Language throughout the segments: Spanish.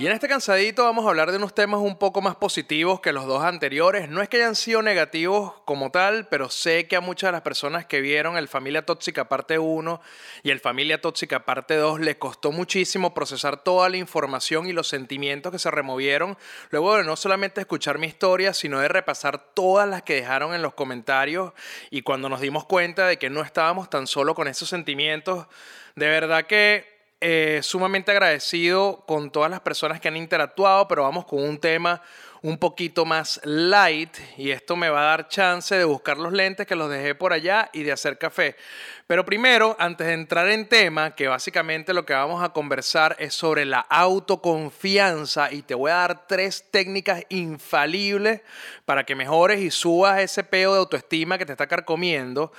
Y en este cansadito vamos a hablar de unos temas un poco más positivos que los dos anteriores. No es que hayan sido negativos como tal, pero sé que a muchas de las personas que vieron el Familia Tóxica parte 1 y el Familia Tóxica parte 2 les costó muchísimo procesar toda la información y los sentimientos que se removieron luego de no solamente escuchar mi historia, sino de repasar todas las que dejaron en los comentarios y cuando nos dimos cuenta de que no estábamos tan solo con esos sentimientos, de verdad que eh, sumamente agradecido con todas las personas que han interactuado, pero vamos con un tema un poquito más light y esto me va a dar chance de buscar los lentes que los dejé por allá y de hacer café. Pero primero, antes de entrar en tema, que básicamente lo que vamos a conversar es sobre la autoconfianza y te voy a dar tres técnicas infalibles para que mejores y subas ese peo de autoestima que te está carcomiendo.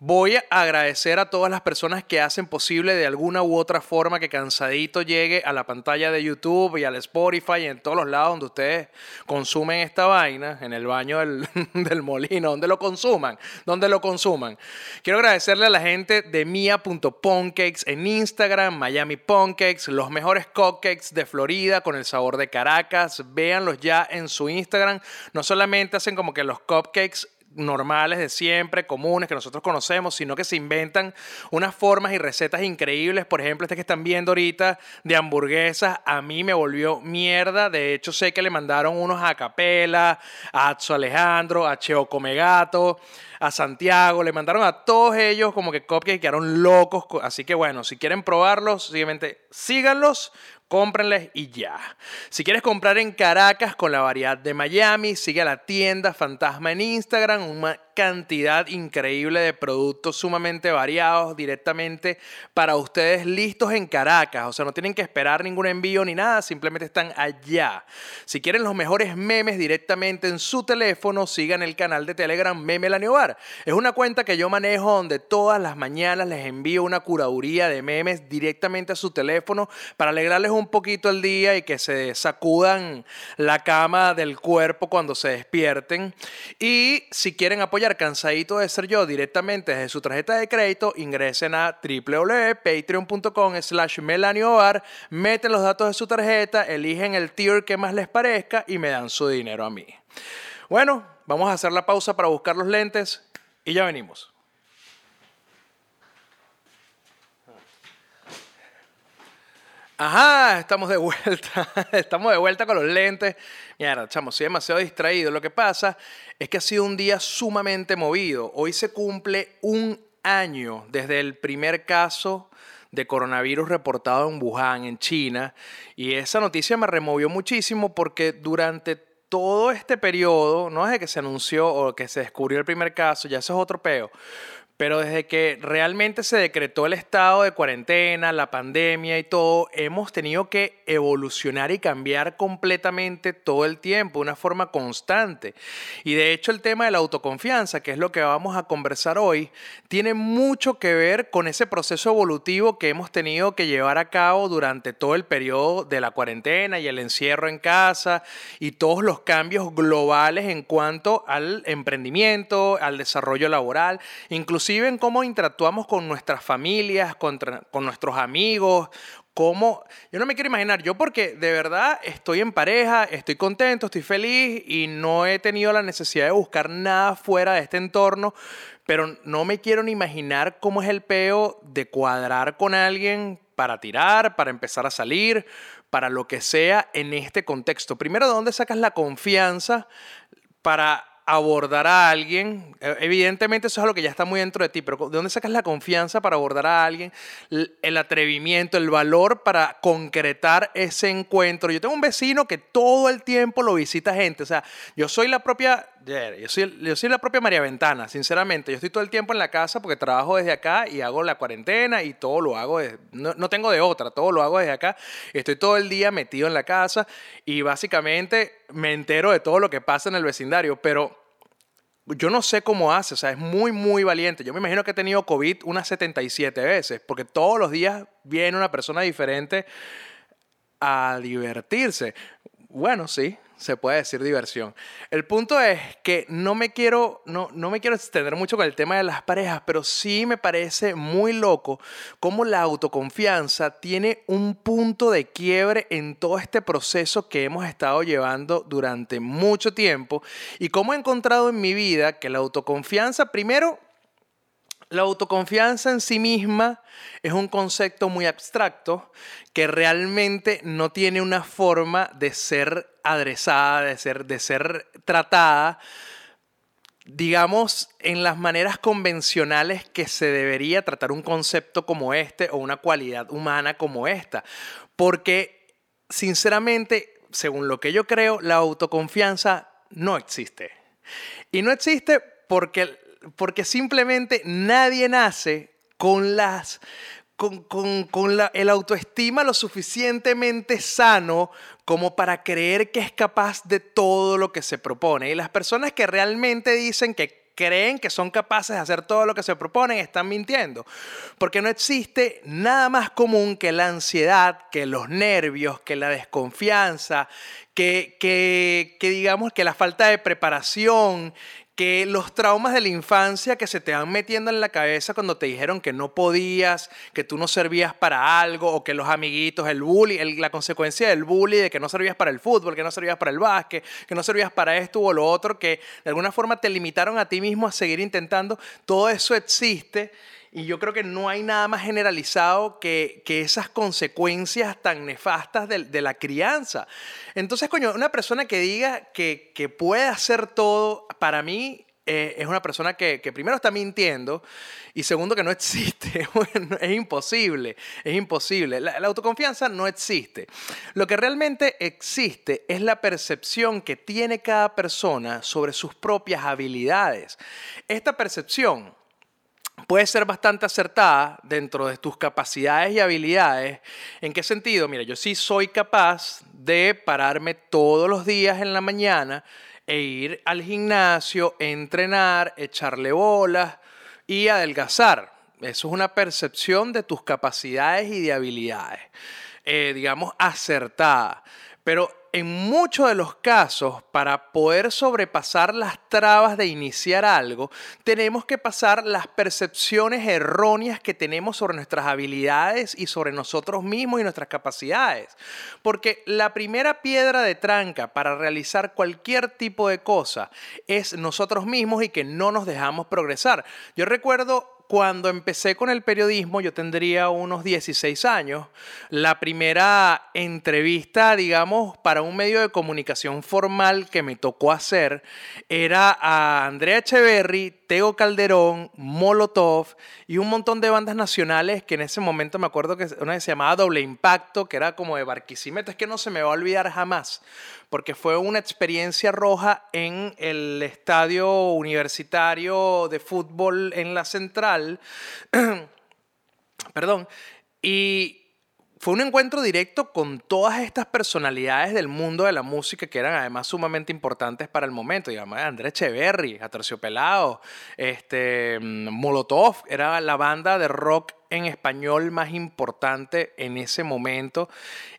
Voy a agradecer a todas las personas que hacen posible de alguna u otra forma que Cansadito llegue a la pantalla de YouTube y al Spotify y en todos los lados donde ustedes consumen esta vaina, en el baño del, del molino, donde lo consuman, donde lo consuman. Quiero agradecerle a la gente de mia.pancakes en Instagram, Miami Pancakes, los mejores cupcakes de Florida con el sabor de Caracas. Véanlos ya en su Instagram. No solamente hacen como que los cupcakes normales de siempre, comunes, que nosotros conocemos, sino que se inventan unas formas y recetas increíbles. Por ejemplo, este que están viendo ahorita de hamburguesas, a mí me volvió mierda. De hecho, sé que le mandaron unos a Capela, a Atso Alejandro, a Cheo Comegato, a Santiago, le mandaron a todos ellos como que cupcakes quedaron locos. Así que bueno, si quieren probarlos, simplemente síganlos cómprenles y ya. Si quieres comprar en Caracas con la variedad de Miami, sigue a la tienda Fantasma en Instagram, cantidad increíble de productos sumamente variados directamente para ustedes listos en Caracas. O sea, no tienen que esperar ningún envío ni nada, simplemente están allá. Si quieren los mejores memes directamente en su teléfono, sigan el canal de Telegram Meme Laniobar. Es una cuenta que yo manejo donde todas las mañanas les envío una curaduría de memes directamente a su teléfono para alegrarles un poquito el día y que se sacudan la cama del cuerpo cuando se despierten. Y si quieren apoyar Cansadito de Ser Yo directamente desde su tarjeta de crédito, ingresen a www.patreon.com slash melaniobar, meten los datos de su tarjeta, eligen el tier que más les parezca y me dan su dinero a mí. Bueno, vamos a hacer la pausa para buscar los lentes y ya venimos. Ajá, estamos de vuelta. Estamos de vuelta con los lentes. Mira, chamo, soy demasiado distraído. Lo que pasa es que ha sido un día sumamente movido. Hoy se cumple un año desde el primer caso de coronavirus reportado en Wuhan, en China. Y esa noticia me removió muchísimo porque durante todo este periodo, no desde que se anunció o que se descubrió el primer caso, ya eso es otro peo, pero desde que realmente se decretó el estado de cuarentena, la pandemia y todo, hemos tenido que evolucionar y cambiar completamente todo el tiempo, de una forma constante. Y de hecho el tema de la autoconfianza, que es lo que vamos a conversar hoy, tiene mucho que ver con ese proceso evolutivo que hemos tenido que llevar a cabo durante todo el periodo de la cuarentena y el encierro en casa y todos los cambios globales en cuanto al emprendimiento, al desarrollo laboral, incluso inclusive en cómo interactuamos con nuestras familias, con, con nuestros amigos, cómo, yo no me quiero imaginar, yo porque de verdad estoy en pareja, estoy contento, estoy feliz y no he tenido la necesidad de buscar nada fuera de este entorno, pero no me quiero ni imaginar cómo es el peo de cuadrar con alguien para tirar, para empezar a salir, para lo que sea en este contexto. Primero, ¿de dónde sacas la confianza para abordar a alguien, e, evidentemente eso es algo que ya está muy dentro de ti, pero ¿de dónde sacas la confianza para abordar a alguien? El atrevimiento, el valor para concretar ese encuentro. Yo tengo un vecino que todo el tiempo lo visita gente, o sea, yo soy la propia, yo soy, yo soy la propia María Ventana, sinceramente. Yo estoy todo el tiempo en la casa porque trabajo desde acá y hago la cuarentena y todo lo hago, no, no, tengo de otra, todo lo hago desde acá. Estoy todo el día metido en la casa y básicamente me entero de todo lo que pasa en el vecindario, pero yo no sé cómo hace, o sea, es muy, muy valiente. Yo me imagino que he tenido COVID unas 77 veces, porque todos los días viene una persona diferente a divertirse. Bueno, sí, se puede decir diversión. El punto es que no me quiero, no, no me quiero extender mucho con el tema de las parejas, pero sí me parece muy loco cómo la autoconfianza tiene un punto de quiebre en todo este proceso que hemos estado llevando durante mucho tiempo y cómo he encontrado en mi vida que la autoconfianza, primero, la autoconfianza en sí misma es un concepto muy abstracto que realmente no tiene una forma de ser adresada, de ser, de ser tratada, digamos, en las maneras convencionales que se debería tratar un concepto como este o una cualidad humana como esta. Porque, sinceramente, según lo que yo creo, la autoconfianza no existe. Y no existe porque porque simplemente nadie nace con las con, el autoestima lo suficientemente sano como para creer que es capaz de todo lo que se propone. Y las personas que realmente dicen que creen que son capaces de hacer todo lo que se proponen están mintiendo. Porque no existe nada más común que la ansiedad, que los nervios, que la desconfianza, que, que, que digamos que la falta de preparación, que los traumas de la infancia que se te van metiendo en la cabeza cuando te dijeron que no podías, que tú no servías para algo, o que los amiguitos, el bullying, la consecuencia del bullying, de que no servías para el fútbol, que no servías para el básquet, que no servías para esto o lo otro, que de alguna forma te limitaron a ti mismo a seguir intentando, todo eso existe y yo creo que no hay nada más generalizado que, que esas consecuencias tan nefastas de, de, la crianza. Entonces, coño, una persona que diga que, que puede hacer todo, para mí eh, es una persona que, que, primero está mintiendo y segundo que no existe. es imposible, es imposible. La, la, autoconfianza no existe. Lo que realmente existe es la percepción que tiene cada persona sobre sus propias habilidades. Esta percepción puede ser bastante acertada dentro de tus capacidades y habilidades. ¿En qué sentido? Mira, yo sí soy capaz de pararme todos los días en la mañana e ir al gimnasio, entrenar, echarle bolas y adelgazar. Eso es una percepción de tus capacidades y de habilidades, eh, digamos, acertada. Pero en muchos de los casos, para poder sobrepasar las trabas de iniciar algo, tenemos que pasar las percepciones erróneas que tenemos sobre nuestras habilidades y sobre nosotros mismos y nuestras capacidades. Porque la primera piedra de tranca para realizar cualquier tipo de cosa es nosotros mismos y que no nos dejamos progresar. Yo recuerdo cuando empecé con el periodismo, yo tendría unos 16 años, la primera entrevista, digamos, para un medio de comunicación formal que me tocó hacer era a Andrea Echeverry, Tego Calderón, Molotov y un montón de bandas nacionales que en ese momento me acuerdo que una se llamaba Doble Impacto, que era como de Barquisimeto. Es que no se me va a olvidar jamás, porque fue una experiencia roja en el estadio universitario de fútbol en la central. Perdón. Y fue un encuentro directo con todas estas personalidades del mundo de la música que eran además sumamente importantes para el momento. Digamos, Andrés Echeverry, Aterciopelado, este, mm, Molotov, era la banda de rock en español más importante en ese momento.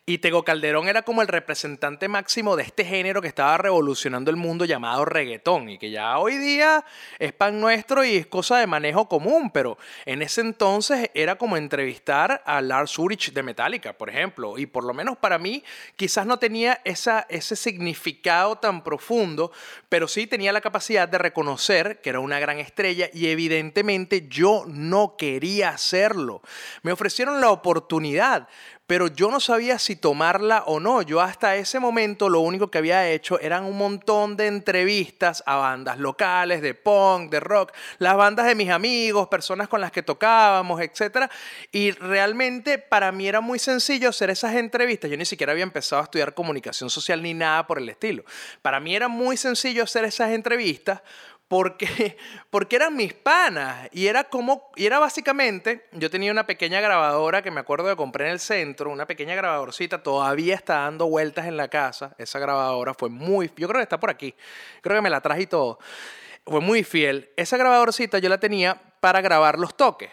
Y Tego Calderón era como el representante máximo de este género que estaba revolucionando el mundo llamado reggaetón y que ya hoy día es pan nuestro y es cosa de manejo común, pero en ese entonces era como entrevistar a Lars Ulrich de Metallica, por ejemplo, y por lo menos para mí quizás no tenía ese significado tan profundo, pero sí tenía la capacidad de reconocer que era una gran estrella y evidentemente yo no quería hacerlo. Me ofrecieron la oportunidad, pero yo no sabía si tomarla o no. Yo hasta ese momento lo único que había hecho eran un montón de entrevistas a bandas locales, de punk, de rock, las bandas de mis amigos, personas con las que tocábamos, etc. Y realmente para mí era muy sencillo hacer esas entrevistas. Yo ni siquiera había empezado a estudiar comunicación social ni nada por el estilo. Para mí era muy sencillo hacer esas entrevistas porque, porque eran mis panas y era como, y era básicamente, yo tenía una pequeña grabadora que me acuerdo de compré en el centro, una pequeña grabadorcita, todavía está dando vueltas en la casa, esa grabadora fue muy, yo creo que está por aquí, creo que me la traje y todo. fue muy fiel. Esa grabadorcita yo la tenía para grabar los toques.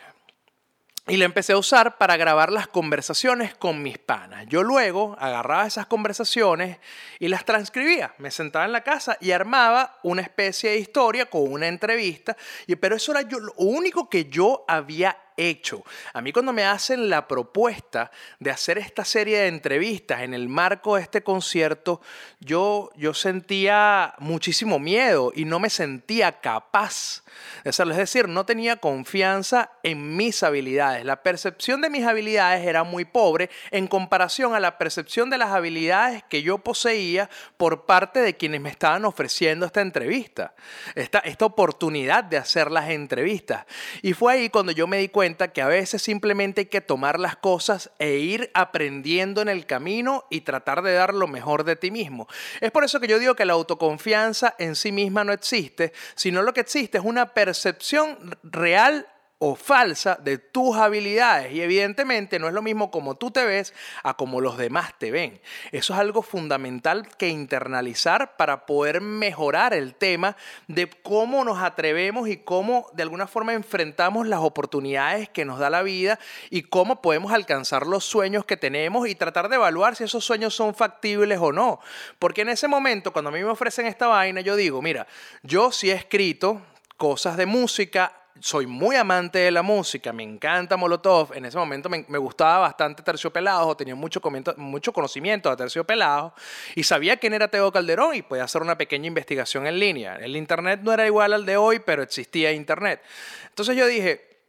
Y la empecé a usar para grabar las conversaciones con mis panas. Yo luego agarraba esas conversaciones y las transcribía. Me sentaba en la casa y armaba una especie de historia con una entrevista. Pero eso era yo, lo único que yo había hecho. A mí cuando me hacen la propuesta de hacer esta serie de entrevistas en el marco de este concierto, yo, yo sentía muchísimo miedo y no me sentía capaz de hacerlo. Es decir, no tenía confianza en mis habilidades. La percepción de mis habilidades era muy pobre en comparación a la percepción de las habilidades que yo poseía por parte de quienes me estaban ofreciendo esta entrevista, esta, esta oportunidad de hacer las entrevistas. Y fue ahí cuando yo me di cuenta que a veces simplemente hay que tomar las cosas e ir aprendiendo en el camino y tratar de dar lo mejor de ti mismo. Es por eso que yo digo que la autoconfianza en sí misma no existe, sino lo que existe es una percepción real o falsa de tus habilidades. Y evidentemente no es lo mismo como tú te ves a como los demás te ven. Eso es algo fundamental que internalizar para poder mejorar el tema de cómo nos atrevemos y cómo de alguna forma enfrentamos las oportunidades que nos da la vida y cómo podemos alcanzar los sueños que tenemos y tratar de evaluar si esos sueños son factibles o no. Porque en ese momento, cuando a mí me ofrecen esta vaina, yo digo, mira, yo sí he escrito cosas de música, soy muy amante de la música, me encanta Molotov, en ese momento me, gustaba bastante Terciopelados, tenía mucho, mucho conocimiento de Terciopelados, y sabía quién era Teo Calderón y podía hacer una pequeña investigación en línea. El Internet no era igual al de hoy, pero existía Internet. Entonces yo dije,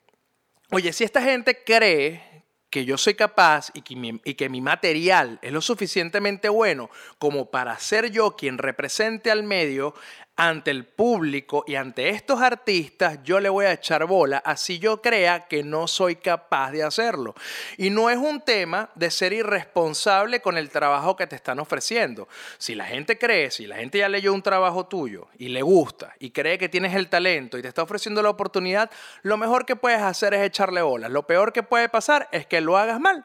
oye, si esta gente cree que yo soy capaz y que mi material es lo suficientemente bueno como para ser yo quien represente al medio, ante el público y ante estos artistas, yo le voy a echar bola, así yo crea que no soy capaz de hacerlo. Y no es un tema de ser irresponsable con el trabajo que te están ofreciendo. Si la gente cree, si la gente ya leyó un trabajo tuyo y le gusta y cree que tienes el talento y te está ofreciendo la oportunidad, lo mejor que puedes hacer es echarle bola. Lo peor que puede pasar es que lo hagas mal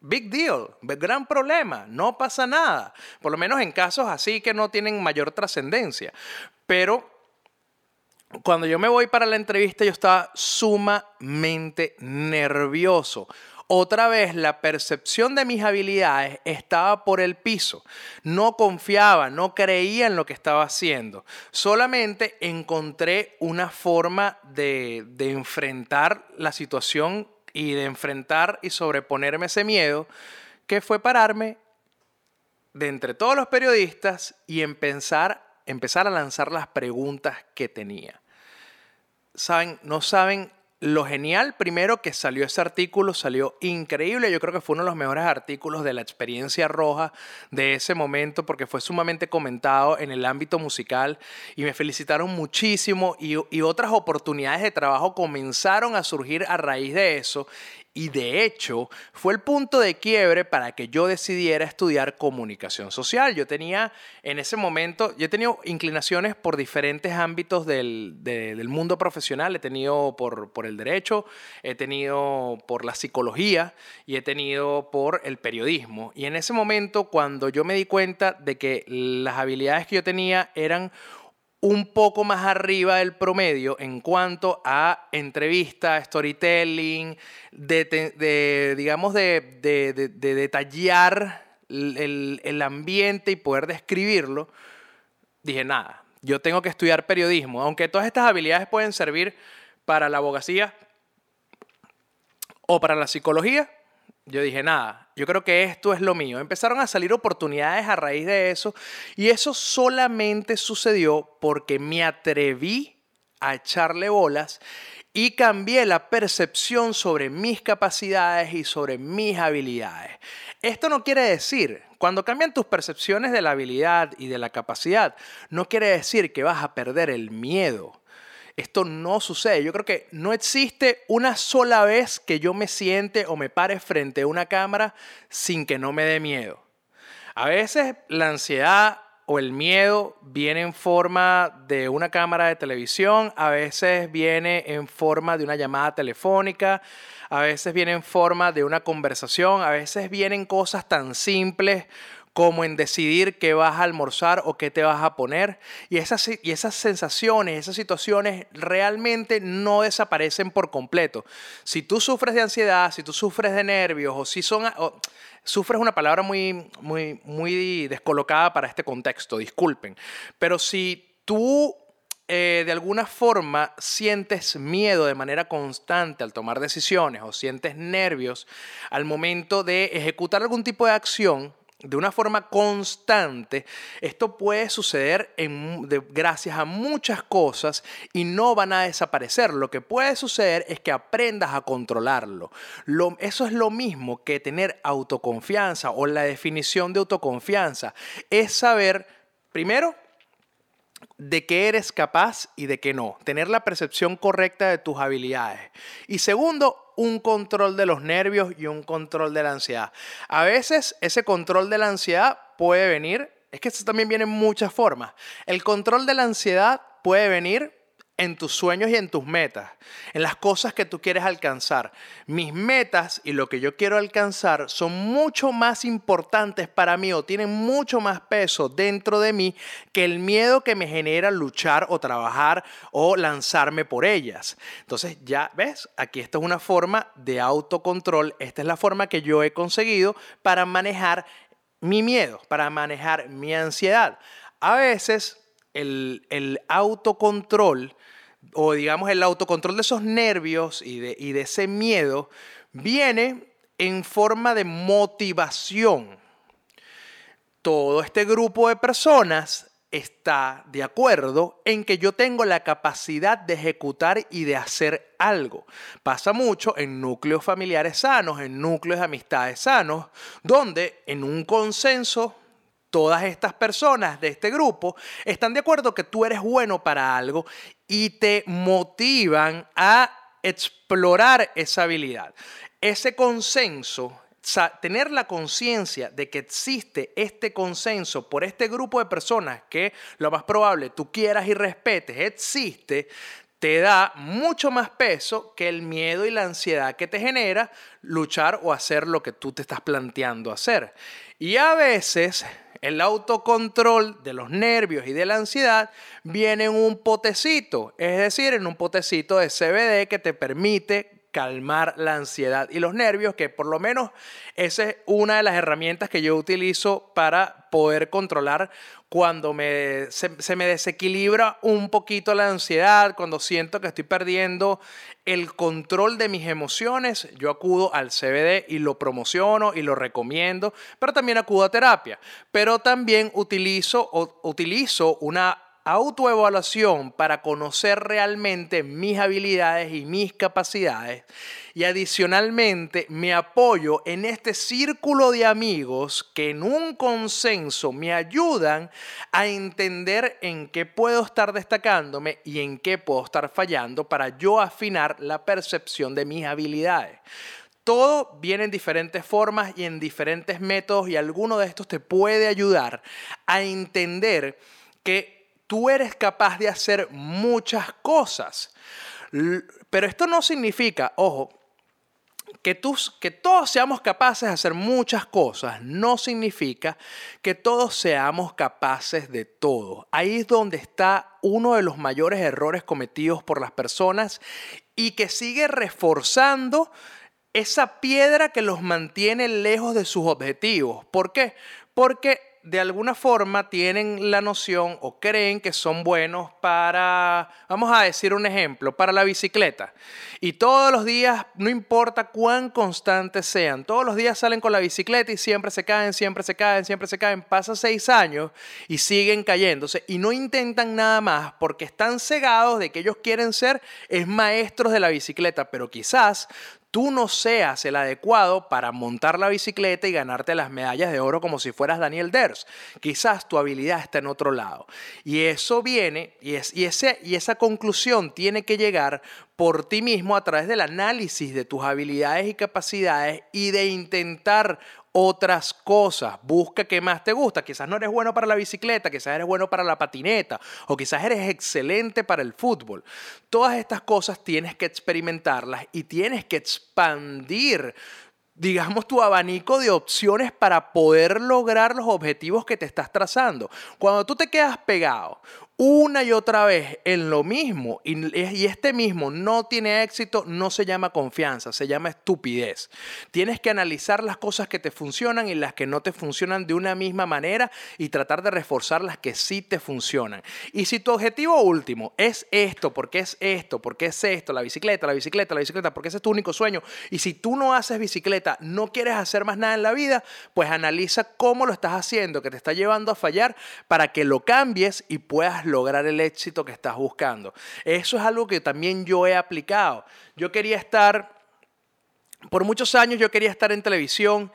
Big deal, gran problema, no pasa nada. Por lo menos en casos así que no tienen mayor trascendencia. Pero cuando yo me voy para la entrevista yo estaba sumamente nervioso. Otra vez la percepción de mis habilidades estaba por el piso. No confiaba, no creía en lo que estaba haciendo. Solamente encontré una forma de, de enfrentar la situación y de enfrentar y sobreponerme ese miedo, que fue pararme de entre todos los periodistas y empezar, empezar a lanzar las preguntas que tenía. Saben, no saben lo genial, primero que salió ese artículo, salió increíble. Yo creo que fue uno de los mejores artículos de la experiencia roja de ese momento porque fue sumamente comentado en el ámbito musical y me felicitaron muchísimo y, y otras oportunidades de trabajo comenzaron a surgir a raíz de eso y de hecho fue el punto de quiebre para que yo decidiera estudiar comunicación social. Yo tenía en ese momento, yo he inclinaciones por diferentes ámbitos del, mundo profesional, he tenido por, por el derecho, he tenido por la psicología y he tenido por el periodismo. Y en ese momento cuando yo me di cuenta de que las habilidades que yo tenía eran un poco más arriba del promedio en cuanto a entrevista, storytelling, de, digamos, de, detallar el, el, ambiente y poder describirlo, dije, nada, yo tengo que estudiar periodismo, aunque todas estas habilidades pueden servir para la abogacía o para la psicología, yo dije, nada, yo creo que esto es lo mío. Empezaron a salir oportunidades a raíz de eso y eso solamente sucedió porque me atreví a echarle bolas y cambié la percepción sobre mis capacidades y sobre mis habilidades. Esto no quiere decir, cuando cambian tus percepciones de la habilidad y de la capacidad, no quiere decir que vas a perder el miedo. Esto no sucede. Yo creo que no existe una sola vez que yo me siente o me pare frente a una cámara sin que no me dé miedo. A veces la ansiedad o el miedo viene en forma de una cámara de televisión, a veces viene en forma de una llamada telefónica, a veces viene en forma de una conversación, a veces vienen cosas tan simples como en decidir qué vas a almorzar o qué te vas a poner. Y esas, y esas sensaciones, esas situaciones realmente no desaparecen por completo. Si tú sufres de ansiedad, si tú sufres de nervios o si son... sufres una palabra muy, muy, muy descolocada para este contexto, disculpen. Pero si tú eh, de alguna forma sientes miedo de manera constante al tomar decisiones o sientes nervios al momento de ejecutar algún tipo de acción, de una forma constante, esto puede suceder gracias a muchas cosas y no van a desaparecer. Lo que puede suceder es que aprendas a controlarlo. eso es lo mismo que tener autoconfianza o la definición de autoconfianza. Es saber, primero, de qué eres capaz y de qué no. Tener la percepción correcta de tus habilidades. Y segundo, un control de los nervios y un control de la ansiedad. A veces ese control de la ansiedad puede venir, es que esto también viene en muchas formas. El control de la ansiedad puede venir en tus sueños y en tus metas, en las cosas que tú quieres alcanzar. Mis metas y lo que yo quiero alcanzar son mucho más importantes para mí o tienen mucho más peso dentro de mí que el miedo que me genera luchar o trabajar o lanzarme por ellas. Entonces ya ves, aquí esta es una forma de autocontrol, esta es la forma que yo he conseguido para manejar mi miedo, para manejar mi ansiedad. A veces el, el autocontrol o digamos el autocontrol de esos nervios y de, y de ese miedo viene en forma de motivación. Todo este grupo de personas está de acuerdo en que yo tengo la capacidad de ejecutar y de hacer algo. Pasa mucho en núcleos familiares sanos, en núcleos de amistades sanos, donde en un consenso todas estas personas de este grupo están de acuerdo que tú eres bueno para algo y te motivan a explorar esa habilidad. Ese consenso, tener la conciencia de que existe este consenso por este grupo de personas que lo más probable tú quieras y respetes, existe, te da mucho más peso que el miedo y la ansiedad que te genera luchar o hacer lo que tú te estás planteando hacer. Y a veces el autocontrol de los nervios y de la ansiedad viene en un potecito, es decir, en un potecito de CBD que te permite calmar la ansiedad y los nervios, que por lo menos esa es una de las herramientas que yo utilizo para poder controlar cuando me, se, me desequilibra un poquito la ansiedad, cuando siento que estoy perdiendo el control de mis emociones, yo acudo al CBD y lo promociono y lo recomiendo, pero también acudo a terapia. Pero también utilizo, utilizo una autoevaluación para conocer realmente mis habilidades y mis capacidades. Y adicionalmente me apoyo en este círculo de amigos que en un consenso me ayudan a entender en qué puedo estar destacándome y en qué puedo estar fallando para yo afinar la percepción de mis habilidades. Todo viene en diferentes formas y en diferentes métodos y alguno de estos te puede ayudar a entender que tú eres capaz de hacer muchas cosas. Pero esto no significa, ojo, que, que todos seamos capaces de hacer muchas cosas no significa que todos seamos capaces de todo. Ahí es donde está uno de los mayores errores cometidos por las personas y que sigue reforzando esa piedra que los mantiene lejos de sus objetivos. ¿Por qué? Porque de alguna forma tienen la noción o creen que son buenos para, vamos a decir un ejemplo, para la bicicleta. Y todos los días, no importa cuán constantes sean, todos los días salen con la bicicleta y siempre se caen, siempre se caen, siempre se caen. Pasa seis años y siguen cayéndose y no intentan nada más porque están cegados de que ellos quieren ser es maestros de la bicicleta, pero quizás tú no seas el adecuado para montar la bicicleta y ganarte las medallas de oro como si fueras Daniel Ders. Quizás tu habilidad está en otro lado. Y eso viene, y, es, ese, y esa conclusión tiene que llegar por ti mismo a través del análisis de tus habilidades y capacidades y de intentar otras cosas. Busca qué más te gusta. Quizás no eres bueno para la bicicleta, quizás eres bueno para la patineta o quizás eres excelente para el fútbol. Todas estas cosas tienes que experimentarlas y tienes que expandir digamos, tu abanico de opciones para poder lograr los objetivos que te estás trazando. Cuando tú te quedas pegado una y otra vez en lo mismo y, este mismo no tiene éxito, no se llama confianza, se llama estupidez. Tienes que analizar las cosas que te funcionan y las que no te funcionan de una misma manera y tratar de reforzar las que sí te funcionan. Y si tu objetivo último es esto, porque es esto, porque es esto, la bicicleta, la bicicleta, la bicicleta, porque ese es tu único sueño, y si tú no haces bicicleta, no quieres hacer más nada en la vida, pues analiza cómo lo estás haciendo, que te está llevando a fallar, para que lo cambies y puedas lograr el éxito que estás buscando. Eso es algo que también yo he aplicado. Yo quería estar, por muchos años yo quería estar en televisión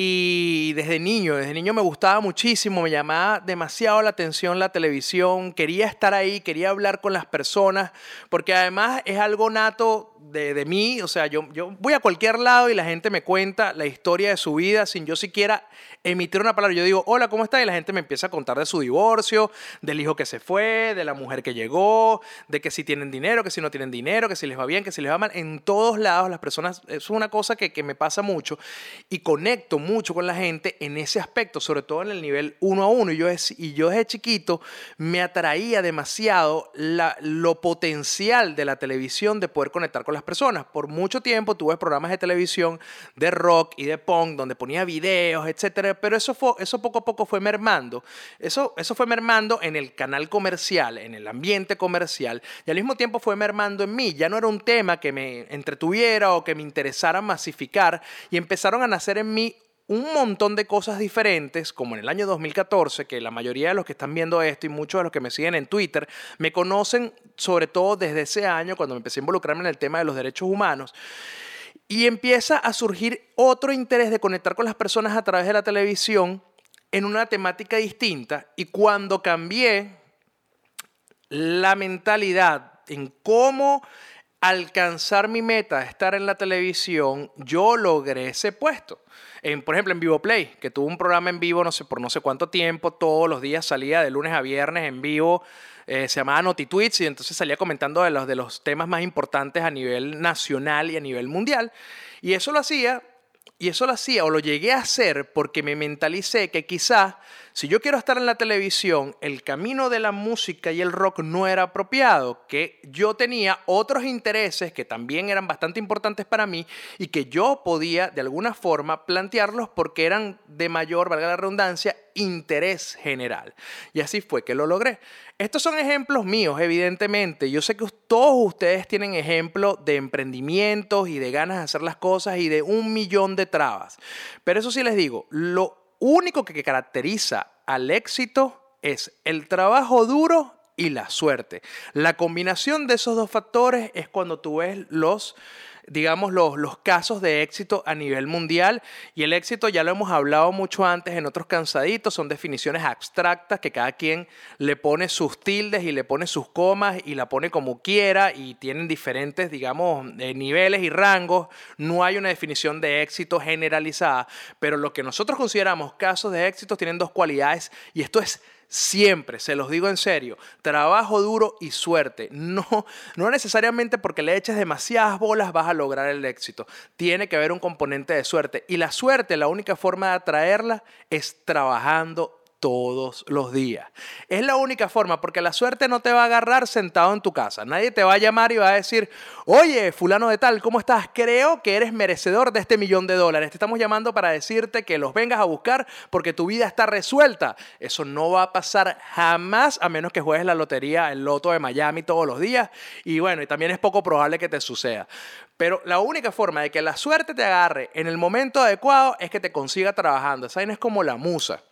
y desde niño, desde niño me gustaba muchísimo, me llamaba demasiado la atención la televisión, quería estar ahí, quería hablar con las personas, porque además es algo nato de, de, mí, o sea, yo, yo voy a cualquier lado y la gente me cuenta la historia de su vida sin yo siquiera emitir una palabra. Yo digo, hola, ¿cómo está? Y la gente me empieza a contar de su divorcio, del hijo que se fue, de la mujer que llegó, de que si tienen dinero, que si no tienen dinero, que si les va bien, que si les va mal. En todos lados las personas, es una cosa que, que me pasa mucho y conecto mucho con la gente en ese aspecto, sobre todo en el nivel uno a uno. Y yo, y yo desde chiquito me atraía demasiado la, lo potencial de la televisión de poder conectar las personas. Por mucho tiempo tuve programas de televisión de rock y de punk donde ponía videos, etcétera, pero eso, fue, eso poco a poco fue mermando. Eso, eso fue mermando en el canal comercial, en el ambiente comercial, y al mismo tiempo fue mermando en mí. Ya no era un tema que me entretuviera o que me interesara masificar, y empezaron a nacer en mí un montón de cosas diferentes, como en el año 2014, que la mayoría de los que están viendo esto y muchos de los que me siguen en Twitter me conocen sobre todo desde ese año, cuando empecé a involucrarme en el tema de los derechos humanos. Y empieza a surgir otro interés de conectar con las personas a través de la televisión en una temática distinta. Y cuando cambié la mentalidad en cómo alcanzar mi meta estar en la televisión, yo logré ese puesto. En, por ejemplo, en Vivo Play, que tuvo un programa en vivo no sé, por no sé cuánto tiempo, todos los días salía de lunes a viernes en vivo, eh, se llamaba NotiTweets y entonces salía comentando de los, de los temas más importantes a nivel nacional y a nivel mundial. Y eso lo hacía, y eso lo hacía o lo llegué a hacer porque me mentalicé que quizás si yo quiero estar en la televisión, el camino de la música y el rock no era apropiado, que yo tenía otros intereses que también eran bastante importantes para mí y que yo podía de alguna forma plantearlos porque eran de mayor, valga la redundancia, interés general. Y así fue que lo logré. Estos son ejemplos míos, evidentemente. Yo sé que todos ustedes tienen ejemplos de emprendimientos y de ganas de hacer las cosas y de un millón de trabas. Pero eso sí les digo, lo único que caracteriza al éxito es el trabajo duro y la suerte. La combinación de esos dos factores es cuando tú ves los digamos, los, los casos de éxito a nivel mundial. Y el éxito, ya lo hemos hablado mucho antes en otros cansaditos, son definiciones abstractas que cada quien le pone sus tildes y le pone sus comas y la pone como quiera y tienen diferentes, digamos, eh, niveles y rangos. No hay una definición de éxito generalizada, pero lo que nosotros consideramos casos de éxito tienen dos cualidades y esto es Siempre, se los digo en serio, trabajo duro y suerte. No, no necesariamente porque le eches demasiadas bolas vas a lograr el éxito. Tiene que haber un componente de suerte. Y la suerte, la única forma de atraerla es trabajando todos los días. Es la única forma, porque la suerte no te va a agarrar sentado en tu casa. Nadie te va a llamar y va a decir, oye, fulano de tal, ¿cómo estás? Creo que eres merecedor de este millón de dólares. Te estamos llamando para decirte que los vengas a buscar porque tu vida está resuelta. Eso no va a pasar jamás a menos que juegues la lotería, el loto de Miami todos los días. Y bueno, y también es poco probable que te suceda. Pero la única forma de que la suerte te agarre en el momento adecuado es que te consiga trabajando. Esa es como la musa.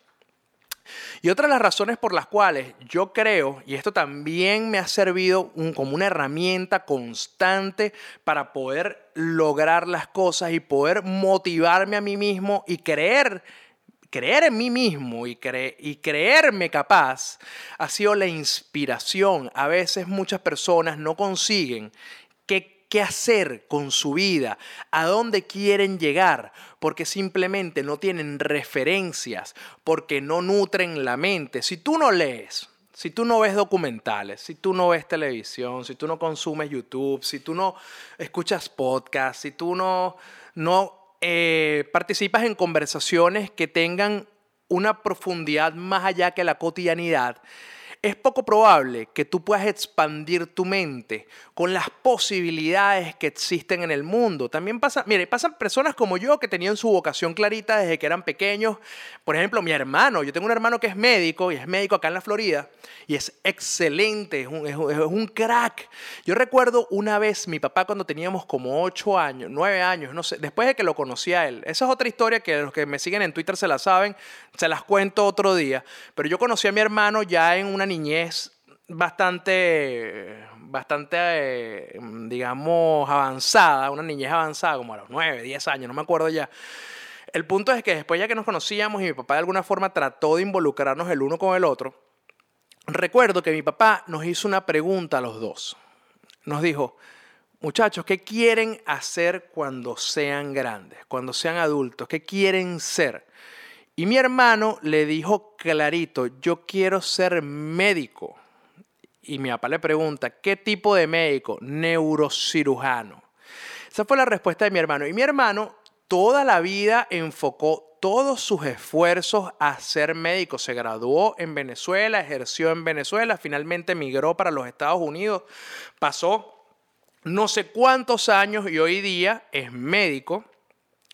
Y otra de las razones por las cuales yo creo, y esto también me ha servido como una herramienta constante para poder lograr las cosas y poder motivarme a mí mismo y creer creer en mí mismo y, y, creerme capaz ha sido la inspiración. A veces muchas personas no consiguen que qué hacer con su vida, a dónde quieren llegar, porque simplemente no tienen referencias, porque no nutren la mente. Si tú no lees, si tú no ves documentales, si tú no ves televisión, si tú no consumes YouTube, si tú no escuchas podcasts, si tú no, no eh, participas en conversaciones que tengan una profundidad más allá que la cotidianidad, es poco probable que tú puedas expandir tu mente con las posibilidades que existen en el mundo. También pasa, mire, pasan personas como yo que tenían su vocación clarita desde que eran pequeños. Por ejemplo, mi hermano, yo tengo un hermano que es médico y es médico acá en la Florida y es excelente, es un, es un crack. Yo recuerdo una vez mi papá cuando teníamos como 8 años, 9 años, no sé, después de que lo conocí a él. Esa es otra historia que los que me siguen en Twitter se la saben, se las cuento otro día. Pero yo conocí a mi hermano ya en una niña niñez bastante, bastante, eh, digamos, avanzada, una niñez avanzada, como a los 9, 10 años, no me acuerdo ya. El punto es que después ya que nos conocíamos y mi papá de alguna forma trató de involucrarnos el uno con el otro, recuerdo que mi papá nos hizo una pregunta a los dos. Nos dijo, muchachos, ¿qué quieren hacer cuando sean grandes, cuando sean adultos? ¿Qué quieren ser? Y mi hermano le dijo clarito, yo quiero ser médico. Y mi papá le pregunta, ¿qué tipo de médico? Neurocirujano. Esa fue la respuesta de mi hermano. Y mi hermano toda la vida enfocó todos sus esfuerzos a ser médico. Se graduó en Venezuela, ejerció en Venezuela, finalmente emigró para los Estados Unidos, pasó no sé cuántos años y hoy día es médico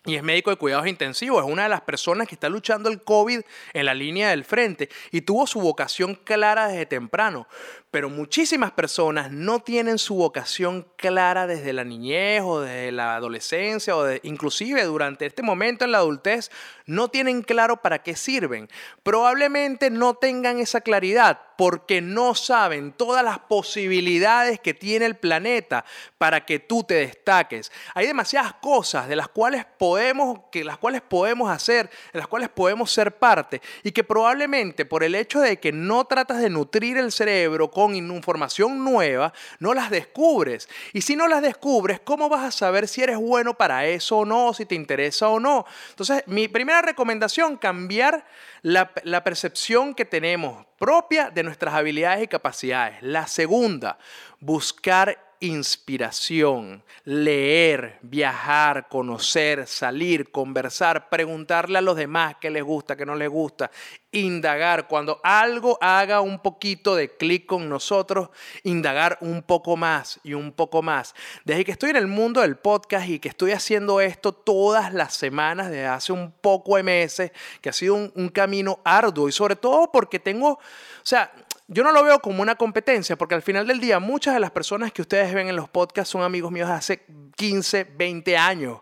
y es médico de cuidados intensivos, es una de las personas que está luchando el COVID en la línea del frente y tuvo su vocación clara desde temprano. Pero muchísimas personas no tienen su vocación clara desde la niñez o desde la adolescencia o inclusive durante este momento en la adultez, no tienen claro para qué sirven. Probablemente no tengan esa claridad porque no saben todas las posibilidades que tiene el planeta para que tú te destaques. Hay demasiadas cosas de las cuales podemos, que las cuales podemos hacer, de las cuales podemos ser parte y que probablemente por el hecho de que no tratas de nutrir el cerebro con información nueva, no las descubres. Y si no las descubres, ¿cómo vas a saber si eres bueno para eso o no, si te interesa o no? Entonces, mi primera recomendación, cambiar la, la percepción que tenemos propia de nuestras habilidades y capacidades. La segunda, buscar inspiración, leer, viajar, conocer, salir, conversar, preguntarle a los demás qué les gusta, qué no les gusta, indagar. Cuando algo haga un poquito de clic con nosotros, indagar un poco más y un poco más. Desde que estoy en el mundo del podcast y que estoy haciendo esto todas las semanas, desde hace un poco de meses, que ha sido un, camino arduo y sobre todo porque tengo, o sea, yo no lo veo como una competencia, porque al final del día muchas de las personas que ustedes ven en los podcasts son amigos míos de hace 15, 20 años.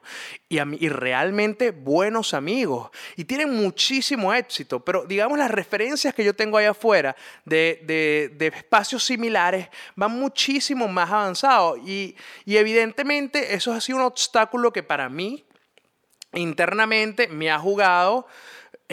Y, y realmente buenos amigos. Y tienen muchísimo éxito, pero digamos las referencias que yo tengo ahí afuera de, de, espacios similares van muchísimo más avanzados y evidentemente eso ha sido un obstáculo que para mí internamente me ha jugado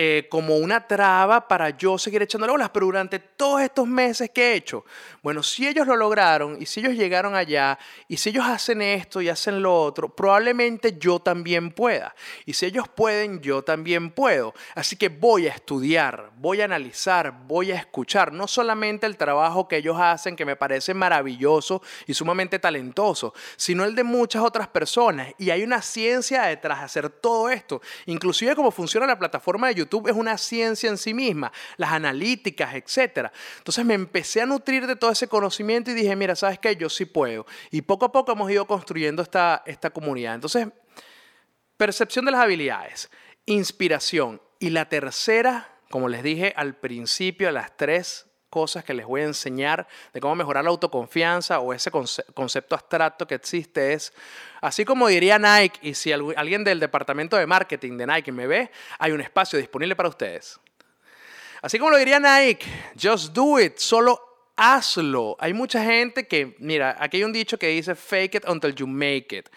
eh, como una traba para yo seguir echando bolas, pero durante todos estos meses que he hecho, bueno, si ellos lo lograron y si ellos llegaron allá y si ellos hacen esto y hacen lo otro, probablemente yo también pueda. Y si ellos pueden, yo también puedo. Así que voy a estudiar, voy a analizar, voy a escuchar, no solamente el trabajo que ellos hacen, que me parece maravilloso y sumamente talentoso, sino el de muchas otras personas. Y hay una ciencia detrás de hacer todo esto, inclusive cómo funciona la plataforma de YouTube YouTube es una ciencia en sí misma, las analíticas, etc. Entonces me empecé a nutrir de todo ese conocimiento y dije, mira, ¿sabes qué? Yo sí puedo. Y poco a poco hemos ido construyendo esta, esta comunidad. Entonces, percepción de las habilidades, inspiración. Y la tercera, como les dije al principio, las tres cosas que les voy a enseñar de cómo mejorar la autoconfianza o ese concepto abstracto que existe es, así como diría Nike, y si alguien del departamento de marketing de Nike me ve, hay un espacio disponible para ustedes. Así como lo diría Nike, just do it, solo hazlo. Hay mucha gente que, mira, aquí hay un dicho que dice fake it until you make it.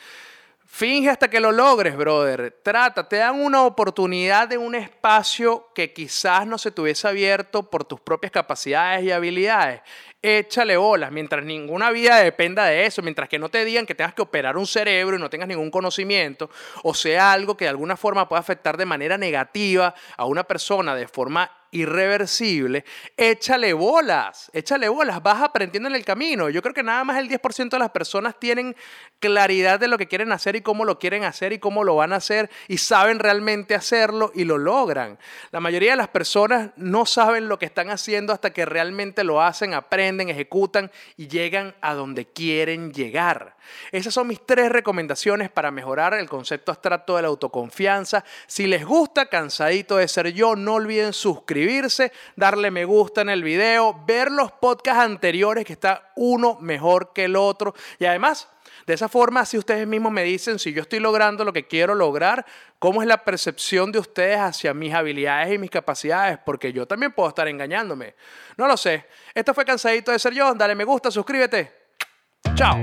Finge hasta que lo logres, brother. Trata, te dan una oportunidad de un espacio que quizás no se tuviese abierto por tus propias capacidades y habilidades. Échale bolas, mientras ninguna vida dependa de eso, mientras que no te digan que tengas que operar un cerebro y no tengas ningún conocimiento, o sea algo que de alguna forma pueda afectar de manera negativa a una persona de forma irreversible, échale bolas, échale bolas, vas aprendiendo en el camino. Yo creo que nada más el 10% de las personas tienen claridad de lo que quieren hacer y cómo lo quieren hacer y cómo lo van a hacer y saben realmente hacerlo y lo logran. La mayoría de las personas no saben lo que están haciendo hasta que realmente lo hacen, aprenden, ejecutan y llegan a donde quieren llegar. Esas son mis tres recomendaciones para mejorar el concepto abstracto de la autoconfianza. Si les gusta Cansadito de ser yo, no olviden suscribirse, darle me gusta en el video, ver los podcasts anteriores que está uno mejor que el otro y además de esa forma, si ustedes mismos me dicen si yo estoy logrando lo que quiero lograr, cómo es la percepción de ustedes hacia mis habilidades y mis capacidades, porque yo también puedo estar engañándome. No lo sé. Esto fue Cansadito de ser yo. Dale me gusta, suscríbete. Chao.